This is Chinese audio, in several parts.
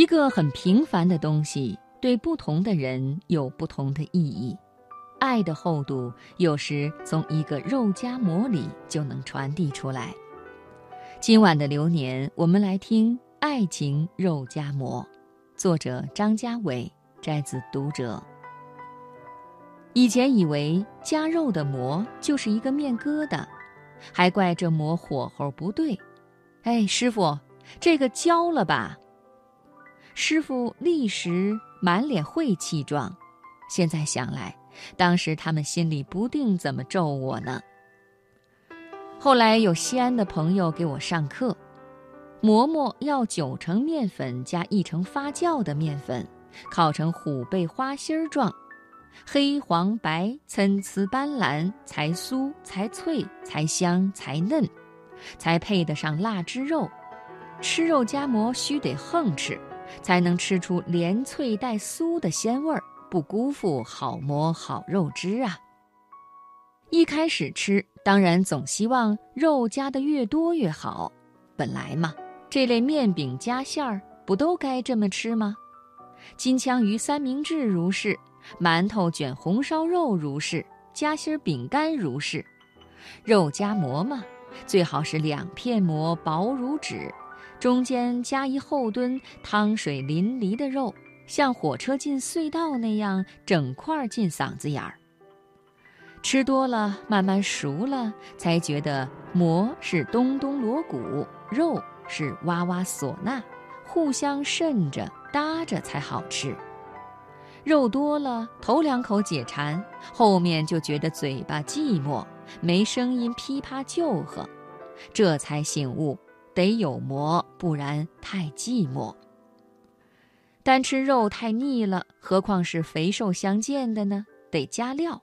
一个很平凡的东西，对不同的人有不同的意义。爱的厚度，有时从一个肉夹馍里就能传递出来。今晚的流年，我们来听《爱情肉夹馍》，作者张家伟，摘自《读者》。以前以为夹肉的馍就是一个面疙瘩，还怪这馍火候不对。哎，师傅，这个焦了吧？师傅立时满脸晦气状，现在想来，当时他们心里不定怎么咒我呢。后来有西安的朋友给我上课，馍馍要九成面粉加一成发酵的面粉，烤成虎背花心状，黑黄白参差斑斓，才酥才脆才香才嫩，才配得上腊汁肉。吃肉夹馍须得横吃。才能吃出连脆带酥的鲜味儿，不辜负好馍好肉汁啊！一开始吃，当然总希望肉加的越多越好。本来嘛，这类面饼夹馅儿不都该这么吃吗？金枪鱼三明治如是，馒头卷红烧肉如是，夹心饼干如是。肉夹馍嘛，最好是两片馍薄如纸。中间加一厚墩汤水淋漓的肉，像火车进隧道那样整块进嗓子眼儿。吃多了，慢慢熟了，才觉得馍是咚咚锣鼓，肉是哇哇唢呐，互相渗着搭着才好吃。肉多了，头两口解馋，后面就觉得嘴巴寂寞，没声音噼啪救喝，这才醒悟。得有馍，不然太寂寞。单吃肉太腻了，何况是肥瘦相间的呢？得加料。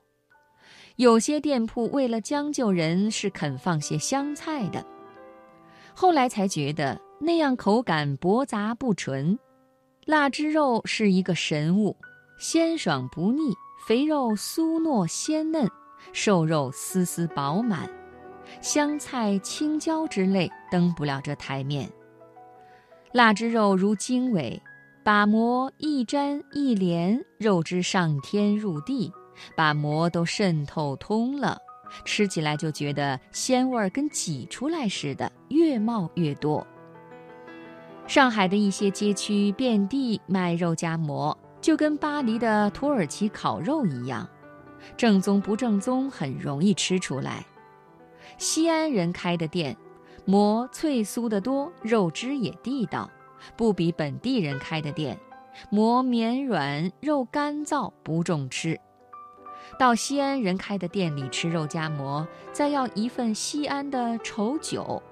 有些店铺为了将就人，是肯放些香菜的。后来才觉得那样口感驳杂不纯。腊汁肉是一个神物，鲜爽不腻，肥肉酥糯鲜嫩，瘦肉丝丝饱满。香菜、青椒之类登不了这台面。腊汁肉如经纬，把馍一粘一连，肉汁上天入地，把馍都渗透通了，吃起来就觉得鲜味儿跟挤出来似的，越冒越多。上海的一些街区遍地卖肉夹馍，就跟巴黎的土耳其烤肉一样，正宗不正宗很容易吃出来。西安人开的店，馍脆酥得多，肉汁也地道，不比本地人开的店。馍绵软，肉干燥，不重吃。到西安人开的店里吃肉夹馍，再要一份西安的稠酒，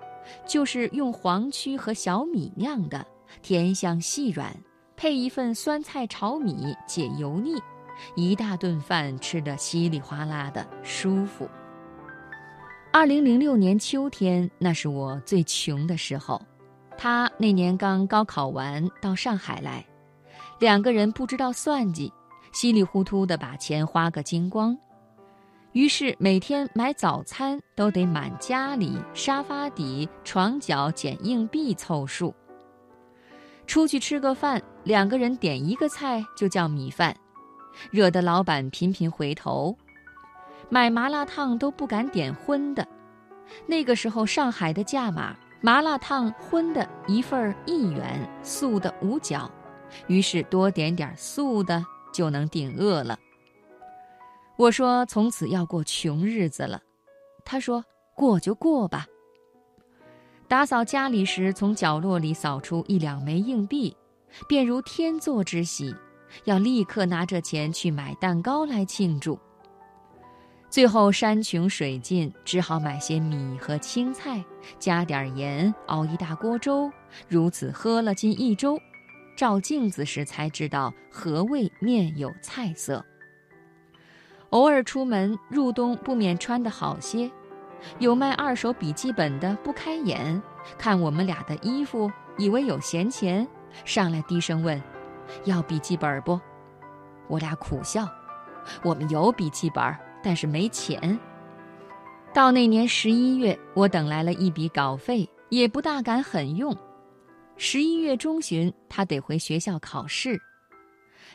就是用黄曲和小米酿的，甜香细软，配一份酸菜炒米解油腻，一大顿饭吃得稀里哗啦的舒服。二零零六年秋天，那是我最穷的时候。他那年刚高考完，到上海来，两个人不知道算计，稀里糊涂的把钱花个精光。于是每天买早餐都得满家里沙发底、床角捡硬币凑数。出去吃个饭，两个人点一个菜就叫米饭，惹得老板频频回头。买麻辣烫都不敢点荤的，那个时候上海的价码，麻辣烫荤的一份一元，素的五角，于是多点点素的就能顶饿了。我说从此要过穷日子了，他说过就过吧。打扫家里时，从角落里扫出一两枚硬币，便如天作之喜，要立刻拿着钱去买蛋糕来庆祝。最后山穷水尽，只好买些米和青菜，加点盐，熬一大锅粥。如此喝了近一周，照镜子时才知道何谓面有菜色。偶尔出门，入冬不免穿得好些。有卖二手笔记本的不开眼，看我们俩的衣服，以为有闲钱，上来低声问：“要笔记本不？”我俩苦笑：“我们有笔记本。”但是没钱。到那年十一月，我等来了一笔稿费，也不大敢狠用。十一月中旬，他得回学校考试。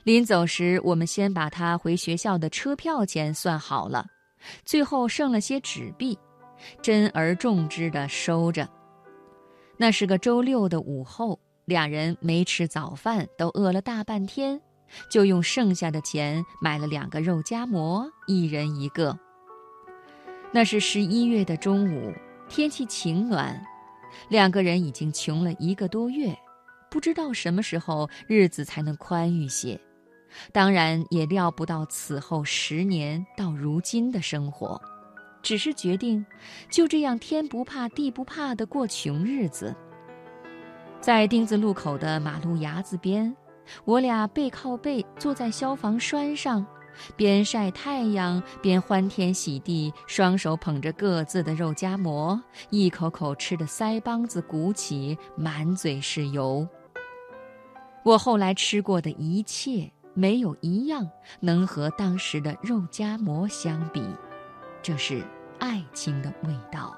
临走时，我们先把他回学校的车票钱算好了，最后剩了些纸币，珍而重之的收着。那是个周六的午后，俩人没吃早饭，都饿了大半天，就用剩下的钱买了两个肉夹馍，一人一个。那是十一月的中午，天气晴暖，两个人已经穷了一个多月，不知道什么时候日子才能宽裕些。当然也料不到此后十年到如今的生活，只是决定就这样天不怕地不怕的过穷日子。在丁字路口的马路牙子边，我俩背靠背坐在消防栓上，边晒太阳边欢天喜地，双手捧着各自的肉夹馍，一口口吃的腮帮子鼓起，满嘴是油。我后来吃过的一切。没有一样能和当时的肉夹馍相比，这是爱情的味道。